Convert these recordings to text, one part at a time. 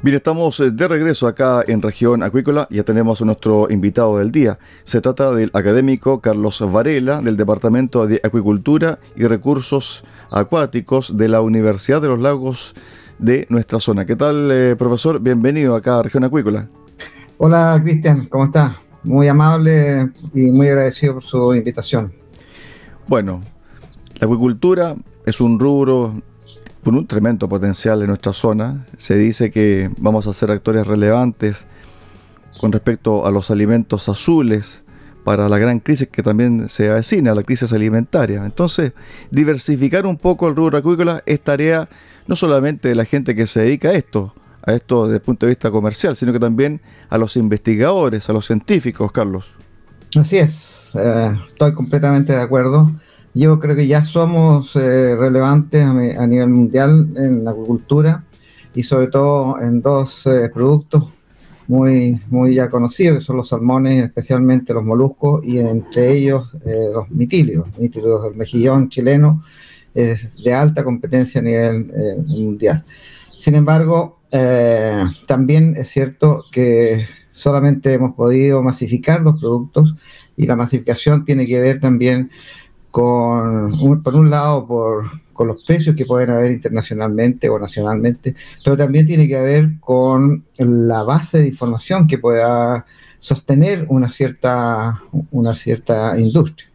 Bien, estamos eh, de regreso acá en región acuícola. Ya tenemos a nuestro invitado del día. Se trata del académico Carlos Varela del Departamento de Acuicultura y Recursos Acuáticos de la Universidad de los Lagos de nuestra zona. ¿Qué tal, eh, profesor? Bienvenido acá a región acuícola. Hola, Cristian. ¿Cómo está? Muy amable y muy agradecido por su invitación. Bueno, la acuicultura es un rubro con un tremendo potencial en nuestra zona. Se dice que vamos a ser actores relevantes con respecto a los alimentos azules para la gran crisis que también se avecina, la crisis alimentaria. Entonces, diversificar un poco el rubro acuícola es tarea no solamente de la gente que se dedica a esto, a esto desde el punto de vista comercial, sino que también a los investigadores, a los científicos, Carlos. Así es, eh, estoy completamente de acuerdo. Yo creo que ya somos eh, relevantes a, nivel mundial en la agricultura y sobre todo en dos eh, productos muy, muy ya conocidos, que son los salmones, especialmente los moluscos, y entre ellos eh, los mitilios, mitilios del mejillón chileno, de alta competencia a nivel mundial. Sin embargo, también es cierto que solamente hemos podido masificar los productos y la masificación tiene que ver también con, por un lado, por, con los precios que pueden haber internacionalmente o nacionalmente, pero también tiene que ver con la base de información que pueda sostener una cierta, una cierta industria.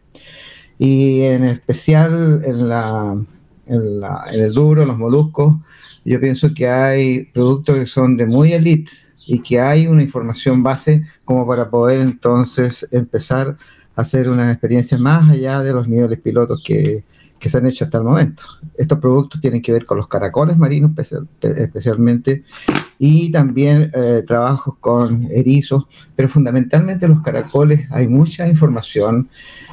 Y en especial en, la, en, la, en el duro, los moluscos, yo pienso que hay productos que son de muy elite y que hay una información base como para poder entonces empezar hacer una experiencia más allá de los niveles pilotos que, que se han hecho hasta el momento. Estos productos tienen que ver con los caracoles marinos especialmente y también eh, trabajos con erizos, pero fundamentalmente los caracoles hay mucha información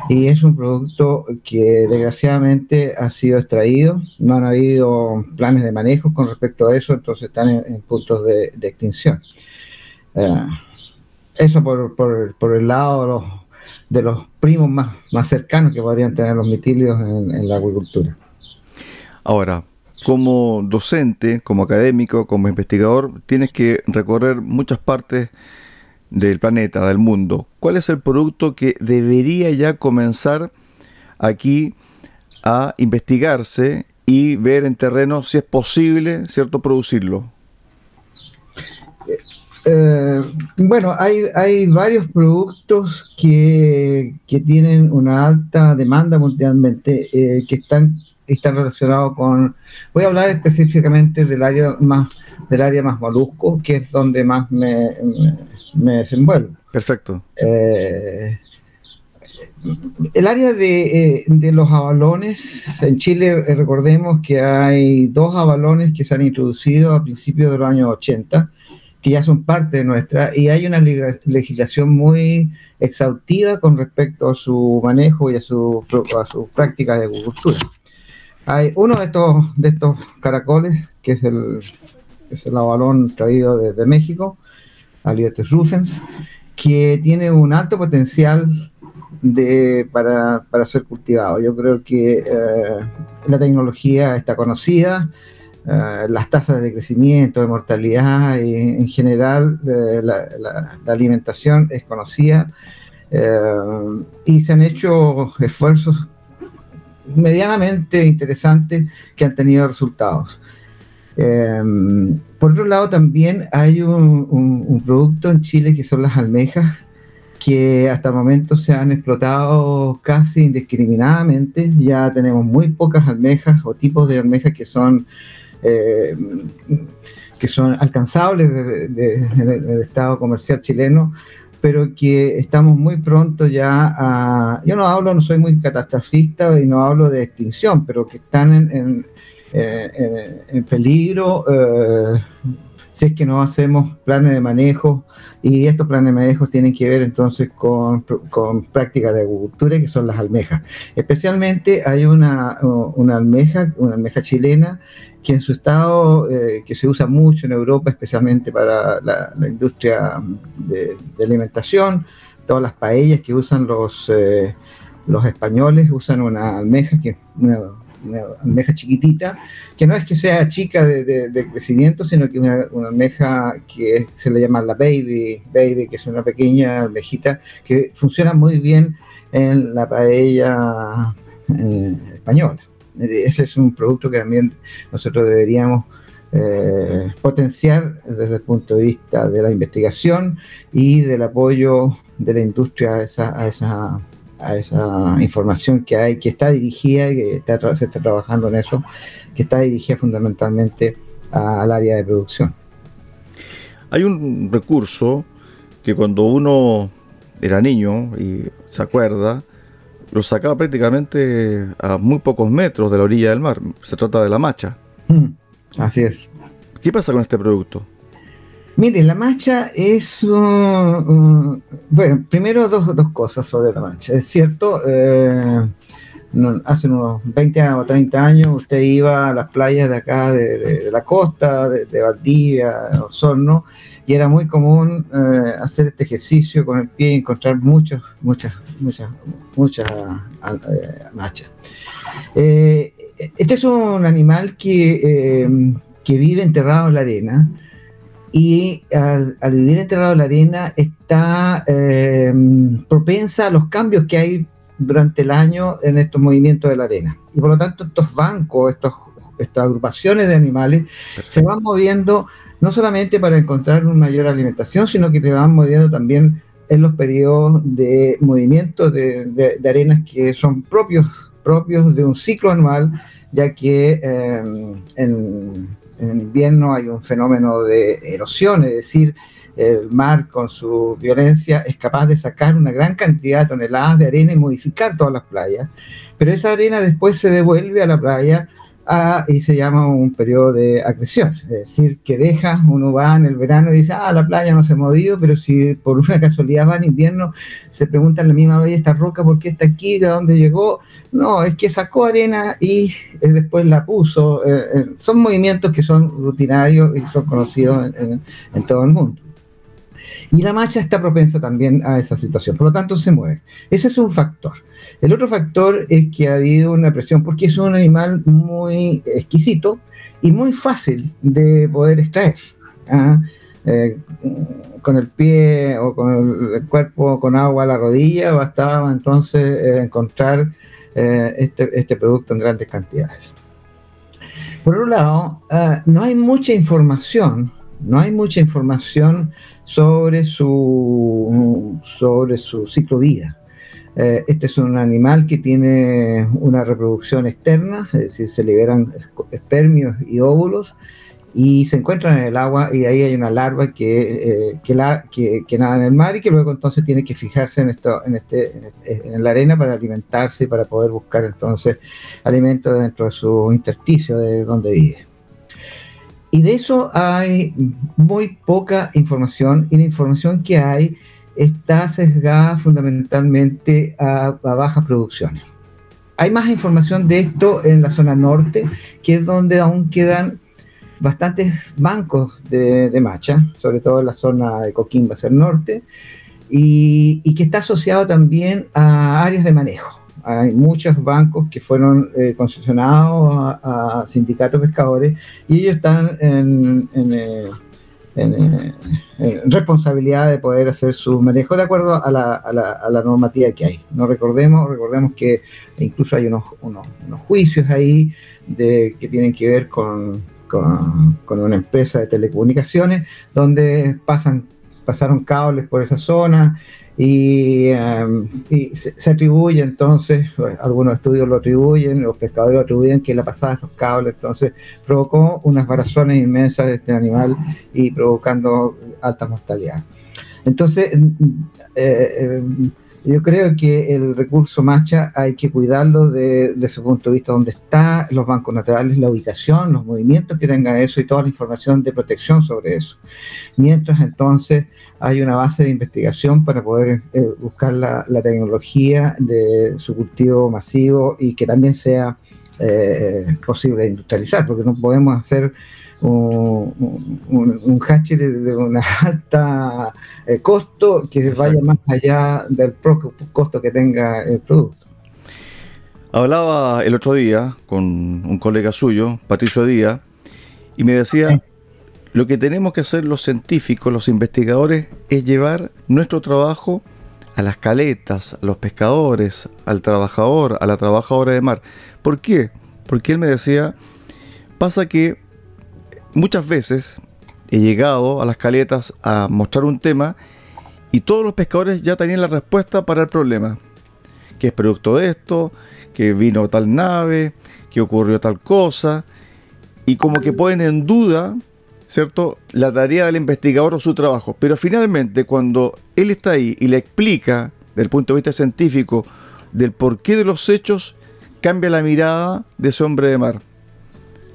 y es un producto que desgraciadamente ha sido extraído, no han habido planes de manejo con respecto a eso, entonces están en, puntos de, extinción. Eh, eso por, por, por el lado de los de los primos más, más cercanos que podrían tener los mitilios en, la agricultura. Ahora, como docente, como académico, como investigador, tienes que recorrer muchas partes del planeta, del mundo. ¿Cuál es el producto que debería ya comenzar aquí a investigarse y ver en terreno si es posible, cierto, producirlo? Eh, bueno, hay, hay varios productos que, que, tienen una alta demanda mundialmente, eh, que están, están relacionados con, voy a hablar específicamente del área más, del área más molusco, que es donde más me, me, desenvuelvo. Perfecto. Eh, el área de, de, los avalones, en Chile recordemos que hay dos avalones que se han introducido a principios de los años 80, que ya son parte de nuestra, y hay una legislación muy exhaustiva con respecto a su manejo y a su, a sus prácticas de agricultura. Hay uno de estos, de estos caracoles, que es el, es el avalón traído desde México, Aliotes rufens, que tiene un alto potencial de, para, para ser cultivado. Yo creo que eh, la tecnología está conocida, eh, las tasas de crecimiento, de mortalidad y en general eh, la, alimentación es conocida eh, y se han hecho esfuerzos medianamente interesantes que han tenido resultados. por otro lado, también hay un, producto en Chile que son las almejas, que hasta el momento se han explotado casi indiscriminadamente. Ya tenemos muy pocas almejas o tipos de almejas que son, eh, que son alcanzables del estado comercial chileno, pero que estamos muy pronto ya a... Yo no hablo, no soy muy catastrofista y no hablo de extinción, pero que están en, en, peligro. Eh, si es que no hacemos planes de manejo y estos planes de manejo tienen que ver entonces con, con prácticas de agricultura que son las almejas. Especialmente hay una, una almeja, una almeja chilena que en su estado, eh, que se usa mucho en Europa, especialmente para la, industria de, alimentación, todas las paellas que usan los, eh, los españoles usan una almeja que una una almeja chiquitita, que no es que sea chica de, crecimiento, sino que una, una almeja que se le llama la baby, baby, que es una pequeña almejita que funciona muy bien en la paella eh, española. Ese es un producto que también nosotros deberíamos eh, potenciar desde el punto de vista de la investigación y del apoyo de la industria a esa, a esa a esa información que hay, que está dirigida, que está, se está trabajando en eso, que está dirigida fundamentalmente al área de producción. Hay un recurso que cuando uno era niño y se acuerda, lo sacaba prácticamente a muy pocos metros de la orilla del mar. Se trata de la macha. Mm, así es. ¿Qué pasa con este producto? Mire, la marcha es un, bueno, primero dos, dos, cosas sobre la marcha. Es cierto, eh, hace unos 20 o 30 años usted iba a las playas de acá, de, la costa, de, Valdivia, Osorno, y era muy común eh, hacer este ejercicio con el pie y encontrar muchos, muchas, muchas, muchas eh, machas. este es un animal que, que vive enterrado en la arena y al, vivir enterrado en la arena está eh, propensa a los cambios que hay durante el año en estos movimientos de la arena. Y por lo tanto estos bancos, estos, estas agrupaciones de animales se van moviendo no solamente para encontrar una mayor alimentación, sino que se van moviendo también en los periodos de movimiento de, de, arenas que son propios, propios de un ciclo anual, ya que eh, en en invierno hay un fenómeno de erosión, es decir, el mar con su violencia es capaz de sacar una gran cantidad de toneladas de arena y modificar todas las playas, pero esa arena después se devuelve a la playa y se llama un periodo de agresión, es decir, que deja, uno va en el verano y dice, ah, la playa no se ha movido, pero si por una casualidad va en invierno, se pregunta en la misma vez, esta roca, ¿por qué está aquí? ¿De dónde llegó? No, es que sacó arena y eh, después la puso. Eh, eh, son movimientos que son rutinarios y son conocidos en todo el mundo. Y la macha está propensa también a esa situación, por lo tanto se mueve. Ese es un factor. El otro factor es que ha habido una presión porque es un animal muy exquisito y muy fácil de poder extraer. ¿ah? Eh, con el pie o con el, cuerpo con agua a la rodilla, bastaba entonces eh, encontrar eh, este, este, producto en grandes cantidades. Por otro lado, no hay mucha información, no hay mucha información sobre su, sobre su ciclo vida. Eh, este es un animal que tiene una reproducción externa, es decir, se liberan espermios y óvulos y se encuentran en el agua y ahí hay una larva que, eh, que, la, que, nada en el mar y que luego entonces tiene que fijarse en, esto, en, este, en, la arena para alimentarse y para poder buscar entonces alimento dentro de su intersticio de donde vive. Y de eso hay muy poca información y la información que hay está sesgada fundamentalmente a, bajas producciones. Hay más información de esto en la zona norte, que es donde aún quedan bastantes bancos de, de macha, sobre todo en la zona de Coquimbo hacia el norte, y que está asociado también a áreas de manejo hay muchos bancos que fueron eh, concesionados a, sindicatos pescadores y ellos están en, eh, eh, responsabilidad de poder hacer su manejo de acuerdo a la, a, la, a la, normativa que hay. No recordemos, recordemos que incluso hay unos, juicios ahí de, que tienen que ver con, con, con una empresa de telecomunicaciones donde pasan, pasaron cables por esa zona Em, y, se, atribuye entonces, algunos estudios lo atribuyen, los pescadores lo atribuyen que la pasada de esos cables entonces provocó unas variaciones inmensas de este animal y provocando alta mortalidad. Entonces, eh, em, yo creo que el recurso Macha hay que cuidarlo desde de su punto de vista, donde está los bancos naturales, la ubicación, los movimientos que tenga eso y toda la información de protección sobre eso. Mientras entonces hay una base de investigación para poder eh, buscar la, tecnología de su cultivo masivo y que también sea eh, posible industrializar, porque no podemos hacer un, un, de, un alta eh, costo que vaya más allá del propio costo que tenga el producto. Hablaba el otro día con un colega suyo, Patricio Díaz, y me decía, lo que tenemos que hacer los científicos, los investigadores, es llevar nuestro trabajo a las caletas, a los pescadores, al trabajador, a la trabajadora de mar. ¿Por qué? Porque él me decía, pasa que muchas veces he llegado a las caletas a mostrar un tema y todos los pescadores ya tenían la respuesta para el problema. Que es producto de esto, que vino tal nave, que ocurrió tal cosa. Y como que ponen en duda, ¿cierto?, la tarea del investigador o su trabajo. Pero finalmente, cuando él está ahí y le explica, desde el punto de vista científico, del porqué de los hechos, cambia la mirada de ese hombre de mar.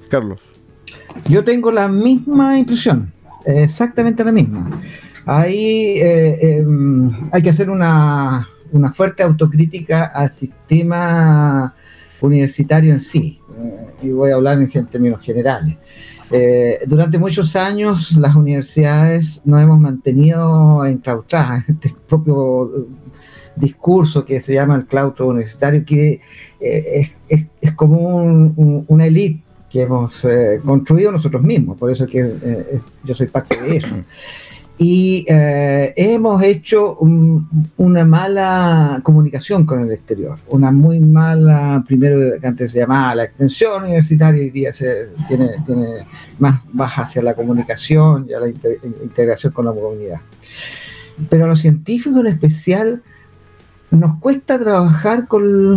Carlos. Yo tengo la misma impresión, exactamente la misma. Ahí eh, em, hay que hacer una, fuerte autocrítica al sistema universitario en sí, eh, y voy a hablar en términos generales. Eh, durante muchos años las universidades nos hemos mantenido enclaustradas en este propio discurso que se llama el claustro universitario, que es, como una élite que hemos eh, construido nosotros mismos, por eso que eh, eh, yo soy parte de eso. Y hemos hecho una mala comunicación con el exterior, una muy mala, primero que antes se llamaba la extensión universitaria, y día se, tiene, tiene más baja hacia la comunicación y a la integración con la comunidad. Pero a los científicos en especial, nos cuesta trabajar con,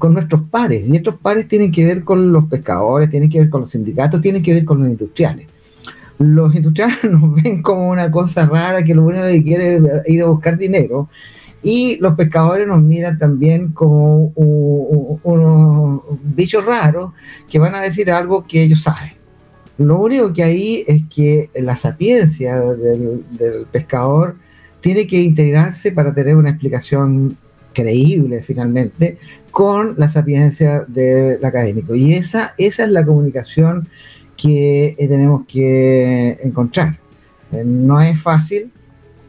nuestros pares, y estos pares tienen que ver con los pescadores, tienen que ver con los sindicatos, tienen que ver con los industriales. Los industriales nos ven como una cosa rara que lo único que quiere es ir a buscar dinero, y los pescadores nos miran también como unos bichos raros que van a decir algo que ellos saben. Lo único que hay es que la sapiencia del, del pescador tiene que integrarse para tener una explicación creíble finalmente con la sapiencia del académico. Y esa, esa es la comunicación que eh, tenemos que encontrar. Eh, no es fácil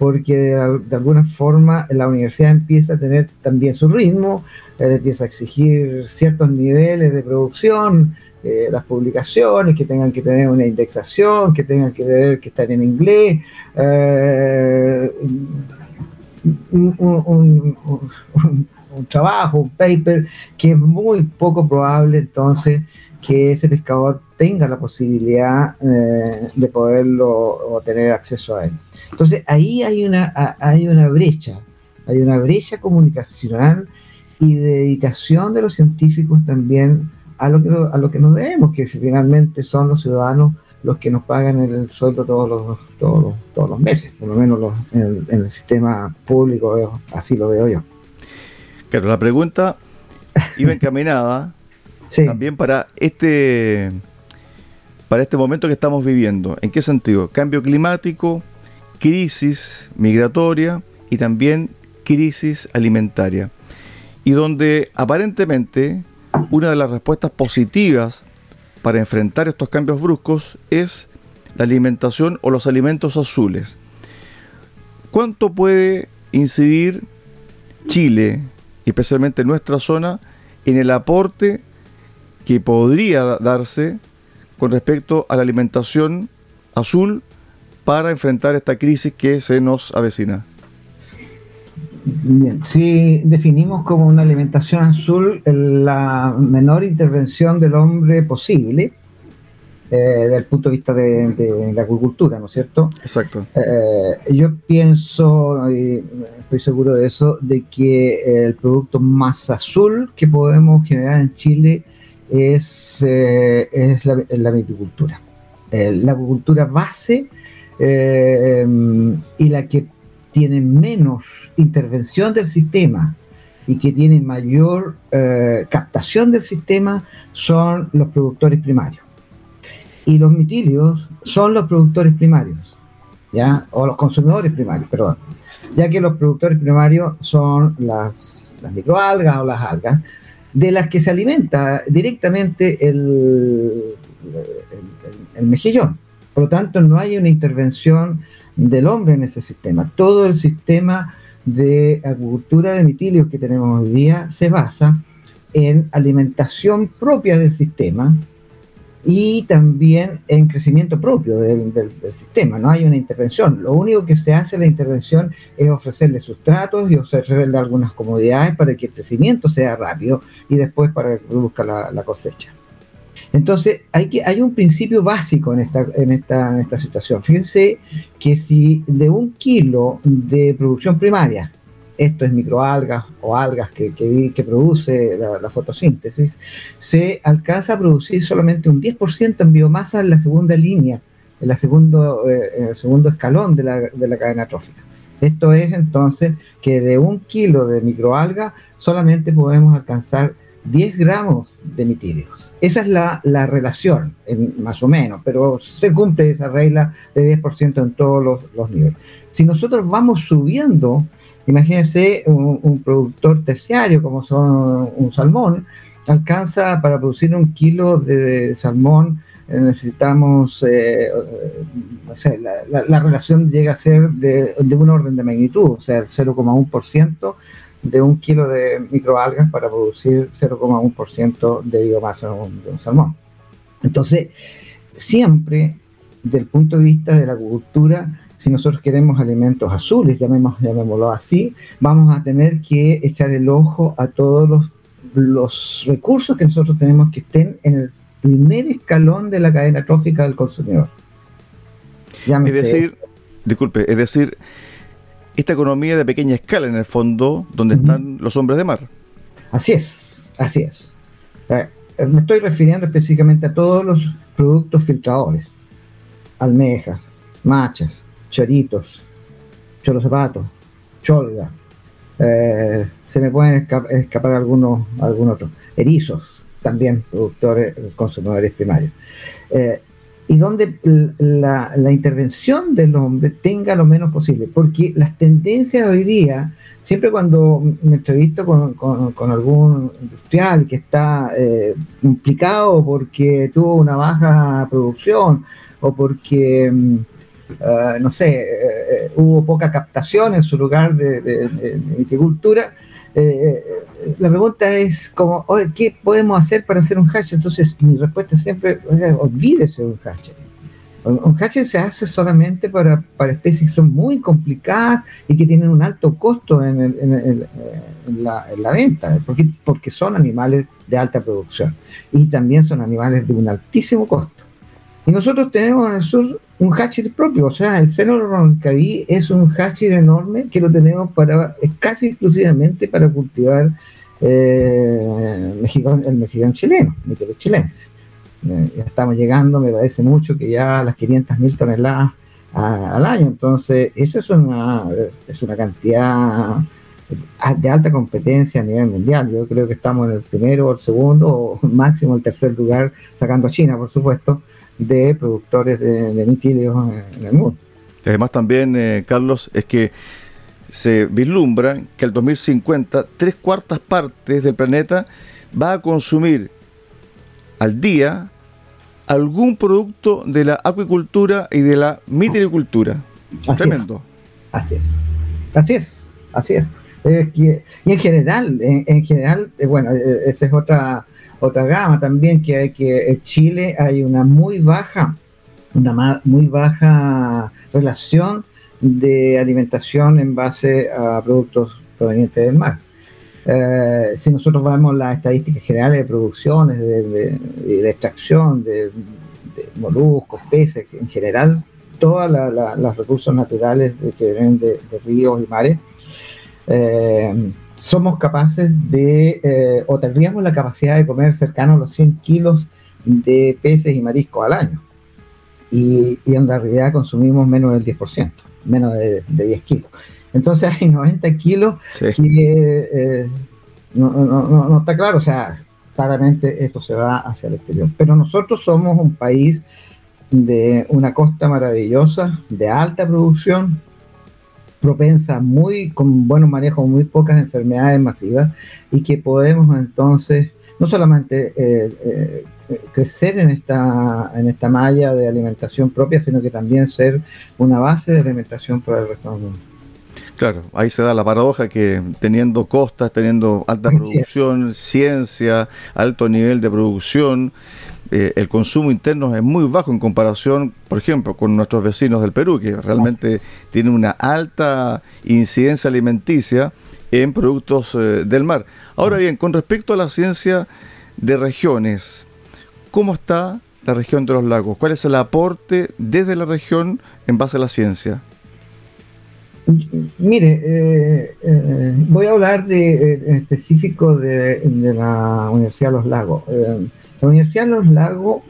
porque de, alguna forma la universidad empieza a tener también su ritmo, eh, empieza a exigir ciertos niveles de producción, eh, las publicaciones, que tengan que tener una indexación, que tengan que tener que estar en inglés, eh, un, trabajo, un paper, que es muy poco probable entonces que ese pescador tenga la posibilidad eh, de poderlo tener acceso a él. Entonces ahí hay una, hay una brecha, hay una brecha comunicacional y dedicación de los científicos también a lo que, a lo que nos debemos, que finalmente son los ciudadanos los que nos pagan el sueldo todos los, todos, todos los meses, por lo menos en, el, sistema público, así lo veo yo. Claro, la pregunta iba encaminada también para este, para este momento que estamos viviendo. ¿En qué sentido? Cambio climático, crisis migratoria y también crisis alimentaria. Y donde aparentemente una de las respuestas positivas para enfrentar estos cambios bruscos es la alimentación o los alimentos azules. ¿Cuánto puede incidir Chile, especialmente nuestra zona, en el aporte que podría darse con respecto a la alimentación azul para enfrentar esta crisis que se nos avecina? Bien, si definimos como una alimentación azul la menor intervención del hombre posible, desde el punto de vista de, la agricultura, ¿no es cierto? Exacto. yo pienso, y estoy seguro de eso, de que el producto más azul que podemos generar en Chile es, es la, la viticultura. la agricultura base y la que tiene menos intervención del sistema y que tienen mayor eh, captación del sistema son los productores primarios. Y los mitilios son los productores primarios, ¿ya? O los consumidores primarios, perdón. Ya que los productores primarios son las, las microalgas o las algas, de las que se alimenta directamente el, mejillón. Por lo tanto, no hay una intervención del hombre en ese sistema. Todo el sistema de agricultura de mitilios que tenemos hoy día se basa en alimentación propia del sistema y también en crecimiento propio del, sistema. No hay una intervención. Lo único que se hace la intervención es ofrecerle sustratos y ofrecerle algunas comodidades para que el crecimiento sea rápido y después para que produzca la cosecha. Entonces, hay, que, hay un principio básico en esta, en, esta, en esta situación. Fíjense que si de un kilo de producción primaria, esto es microalgas o algas que, produce la, fotosíntesis, se alcanza a producir solamente un 10% en biomasa en la segunda línea, en, la segundo, eh, el segundo escalón de la, de la cadena trófica. Esto es entonces que de un kilo de microalga solamente podemos alcanzar 10 gramos de mitílicos. Esa es la, relación, más o menos, pero se cumple esa regla de 10% en todos los, niveles. Si nosotros vamos subiendo, imagínense un, productor terciario como son un salmón, alcanza para producir un kilo de, salmón, eh, necesitamos, eh, no sé, la, relación llega a ser de, de un orden de magnitud, o sea, el 0,1% de un kilo de microalgas para producir 0,1% de biomasa de un, salmón. Entonces, siempre, del punto de vista de la agricultura, si nosotros queremos alimentos azules, llamémoslo así, vamos a tener que echar el ojo a todos los, los recursos que nosotros tenemos que estén en el primer escalón de la cadena trófica del consumidor. es decir, disculpe, es decir, esta economía de pequeña escala en el fondo, donde están los hombres de mar. Así es, así es. Eh, me estoy refiriendo específicamente a todos los productos filtradores. Almejas, machas, choritos, zapatos, cholga. Eh, se me pueden escapar algunos, algunos otros. Erizos, también productores, consumidores primarios. Eh, y donde la, intervención del hombre tenga lo menos posible, porque las tendencias hoy día, siempre cuando me entrevisto con, con, algún industrial que está eh, implicado porque tuvo una baja producción o porque, ah, no sé, eh, eh, hubo poca captación en su lugar de, de, de viticultura, eh, la pregunta es como, ¿qué podemos hacer para hacer un hatch? Entonces mi respuesta siempre, olvídese de un hatch. Un hatch se hace solamente para, para, especies que son muy complicadas y que tienen un alto costo en, en, la, en, la, venta, porque, porque son animales de alta producción y también son animales de un altísimo costo. Y nosotros tenemos en el sur un hatcher propio, o sea, el seno roncaví es un hatcher enorme que lo tenemos para, casi exclusivamente para cultivar eh, el mexicano chileno, el chilense. Eh, ya estamos llegando, me parece mucho, que ya a las 500.000 toneladas al año, entonces eso es una, es una cantidad de alta competencia a nivel mundial. Yo creo que estamos en el primero o el segundo, o máximo el tercer lugar, sacando a China, por supuesto, de productores de, de en el mundo. Además también, eh, Carlos, es que se vislumbra que el 2050 tres cuartas partes del planeta va a consumir al día algún producto de la acuicultura y de la mitilicultura. Tremendo. Así es. Así es. Así es. y en general, en, general, eh, bueno, eh, esa es otra otra gama también que hay que en Chile hay una muy baja, una muy baja relación de alimentación en base a productos provenientes del mar. Eh, si nosotros vemos las estadísticas generales de producciones, de, de, extracción, de moluscos, peces en general, todos los recursos naturales que vienen de, ríos y mares, eh, somos capaces de, eh, o tendríamos la capacidad de comer cercano a los 100 kilos de peces y mariscos al año. Y, en realidad consumimos menos del 10%, menos de, 10 kilos. Entonces hay 90 kilos que eh, no, no, está claro, o sea, claramente esto se va hacia el exterior. Pero nosotros somos un país de una costa maravillosa, de alta producción, propensa muy con buenos manejos, muy pocas enfermedades masivas y que podemos entonces no solamente eh, eh, crecer en esta, en esta malla de alimentación propia, sino que también ser una base de alimentación para el resto del mundo. Claro, ahí se da la paradoja que teniendo costas, teniendo alta producción, ciencia, alto nivel de producción, eh, el consumo interno es muy bajo en comparación, por ejemplo, con nuestros vecinos del Perú, que realmente tienen una alta incidencia alimenticia en productos eh, del mar. Ahora bien, con respecto a la ciencia de regiones, ¿cómo está la región de los lagos? ¿Cuál es el aporte desde la región en base a la ciencia? Mire, eh, eh, voy a hablar de, específico de, la Universidad de los Lagos. La Universidad de los Lagos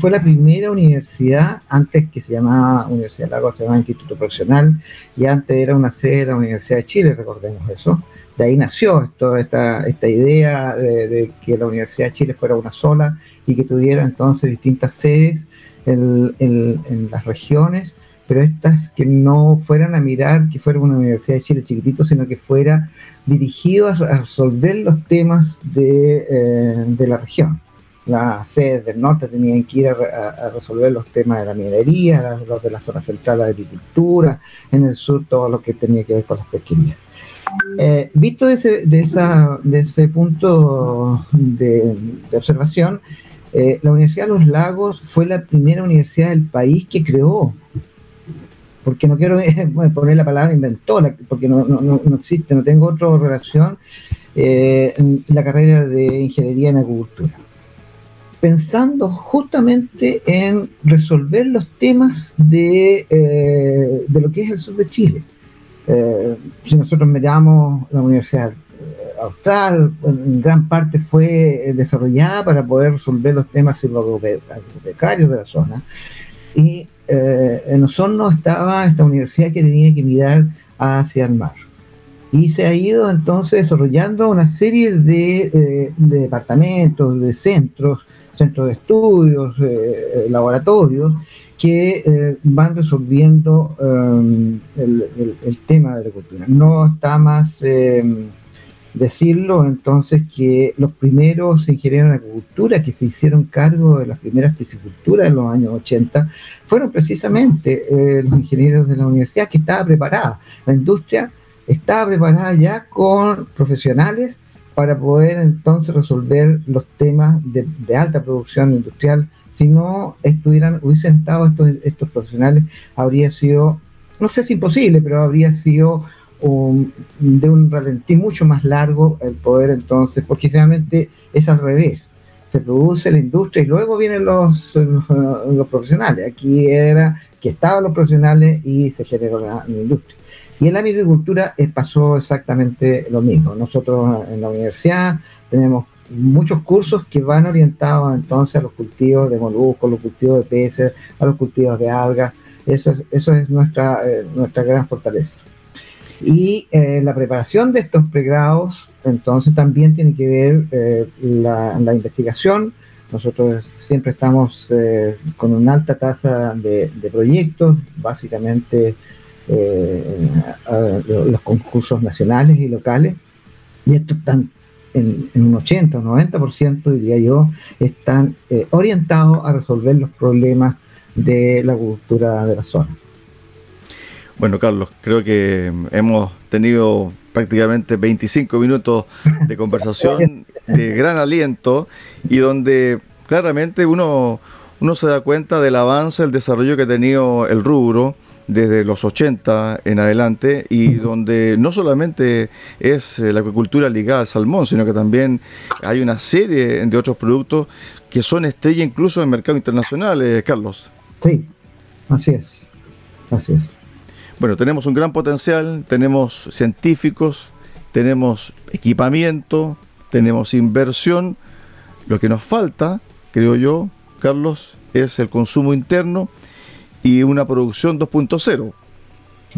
fue la primera universidad, antes que se llamaba Universidad de Lagos, se llamaba Instituto Profesional, y antes era una sede de la Universidad de Chile, recordemos eso. De ahí nació toda esta, esta idea de, que la Universidad de Chile fuera una sola y que tuviera entonces distintas sedes en las regiones pero estas que no fueran a mirar que fuera una Universidad de Chile chiquitito, sino que fuera dirigido a, resolver los temas de, eh, de, la región. Las sedes del norte tenían que ir a, resolver los temas de la minería, los de la zona central de agricultura, en el sur todo lo que tenía que ver con las pesquerías. Eh, visto de ese, de, esa, de ese punto de, observación, eh, la Universidad de los Lagos fue la primera universidad del país que creó porque no quiero poner la palabra inventora, porque no, existe, no tengo otra relación, eh, la carrera de ingeniería en agricultura. Pensando justamente en resolver los temas de, eh, de lo que es el sur de Chile. Eh, si nosotros miramos la Universidad Austral, en gran parte fue desarrollada para poder resolver los temas agropecarios de la zona. Y eh, en Osorno estaba esta universidad que tenía que mirar hacia el mar. Y se ha ido entonces desarrollando una serie de, eh, departamentos, de centros, centros de estudios, eh, laboratorios, que van resolviendo el, el, tema de la agricultura. No está más decirlo entonces que los primeros ingenieros en agricultura que se hicieron cargo de las primeras pisciculturas en los años 80 fueron precisamente eh, los ingenieros de la universidad que estaba preparada. La industria estaba preparada ya con profesionales para poder entonces resolver los temas de, alta producción industrial. Si no estuvieran, hubiesen estado estos, estos profesionales, habría sido, no sé si imposible, pero habría sido de un ralentí mucho más largo el poder entonces, porque realmente es al revés. Se produce la industria y luego vienen los, los, profesionales. Aquí era que estaban los profesionales y se generó la, industria. Y en la agricultura eh, pasó exactamente lo mismo. Nosotros en la universidad tenemos muchos cursos que van orientados entonces a los cultivos de moluscos, los cultivos de peces, a los cultivos de algas. Eso es, eso es nuestra, eh, nuestra gran fortaleza. Y eh, la preparación de estos pregrados, entonces, también tiene que ver eh, la, investigación. Nosotros siempre estamos eh, con una alta tasa de, proyectos, básicamente los concursos nacionales y locales. Y estos están en, un 80 o 90%, diría yo, están orientados a resolver los problemas de la cultura de la zona. Bueno, Carlos, creo que hemos tenido prácticamente 25 minutos de conversación de gran aliento y donde claramente uno, uno se da cuenta del avance, el desarrollo que ha tenido el rubro desde los 80 en adelante y donde no solamente es eh, la acuicultura ligada al salmón, sino que también hay una serie de otros productos que son estrella incluso en mercado internacional, eh, Carlos. Sí, así es, así es. Bueno, tenemos un gran potencial, tenemos científicos, tenemos equipamiento, tenemos inversión. Lo que nos falta, creo yo, Carlos, es el consumo interno y una producción 2.0.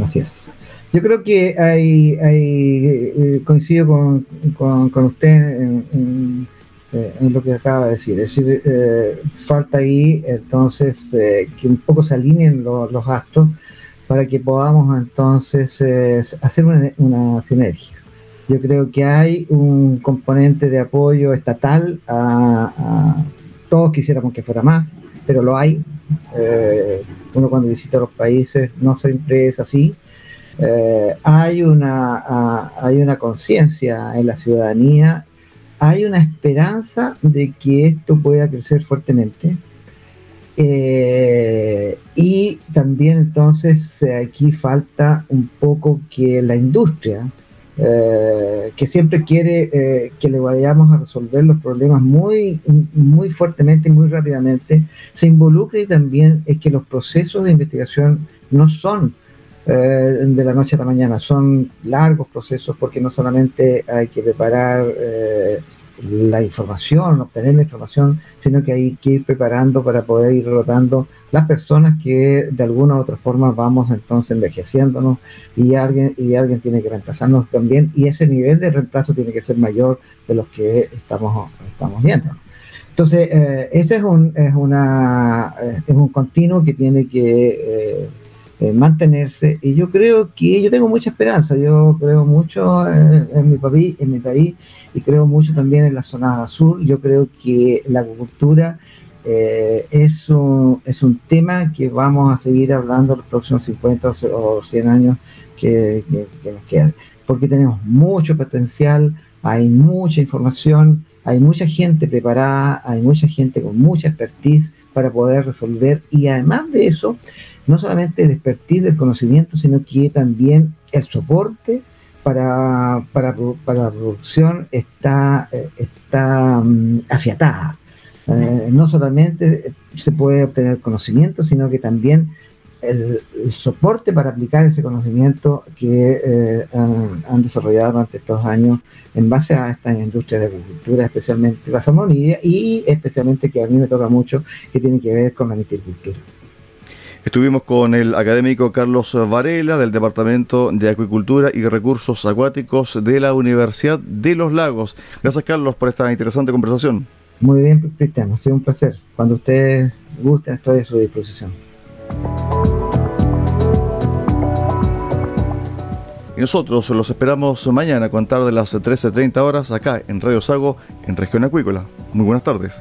Así es. Yo creo que hay, eh, coincido con, con, usted en, eh, en, lo que acaba de decir. Es decir, eh, falta ahí entonces que un poco se alineen los, gastos para que podamos entonces hacer una, una, sinergia. Yo creo que hay un componente de apoyo estatal a todos quisiéramos que fuera más, pero lo hay. Eh, uno cuando visita los países no siempre es así. Eh, hay una, hay una conciencia en la ciudadanía, hay una esperanza de que esto pueda crecer fuertemente. Eh, y también entonces aquí falta un poco que la industria, eh, que siempre quiere eh, que le vayamos a resolver los problemas muy, muy fuertemente y muy rápidamente, se involucre también es que los procesos de investigación no son eh, de la noche a la mañana, son largos procesos porque no solamente hay que preparar la información, obtener la información, sino que hay que ir preparando para poder ir rotando las personas que de alguna u otra forma vamos entonces envejeciéndonos y alguien, y alguien tiene que reemplazarnos también y ese nivel de reemplazo tiene que ser mayor de los que estamos, estamos viendo. Entonces, eh, este es un, es, una, eh, es un continuo que tiene que eh, mantenerse y yo creo que yo tengo mucha esperanza, yo creo mucho en, mi país, en mi país y creo mucho también en la zona sur. Yo creo que la agricultura eh, es, un, es un tema que vamos a seguir hablando los próximos 50 o 100 años que, nos quedan, porque tenemos mucho potencial, hay mucha información, hay mucha gente preparada, hay mucha gente con mucha expertise para poder resolver y además de eso, no solamente el expertise del conocimiento, sino que también el soporte, para, para, la producción está, eh, está mm, afiatada. Eh, no solamente se puede obtener conocimiento, sino que también el, soporte para aplicar ese conocimiento que eh, han, desarrollado durante estos años en base a esta industria de agricultura, especialmente la salmonía y especialmente que a mí me toca mucho, que tiene que ver con la viticultura. Estuvimos con el académico Carlos Varela del Departamento de Acuicultura y Recursos Acuáticos de la Universidad de los Lagos. Gracias Carlos por esta interesante conversación. Muy bien, Cristiano, ha sido un placer. Cuando usted guste, estoy a su disposición. Y nosotros los esperamos mañana a contar de las 13.30 horas acá en Radio Sago, en Región Acuícola. Muy buenas tardes.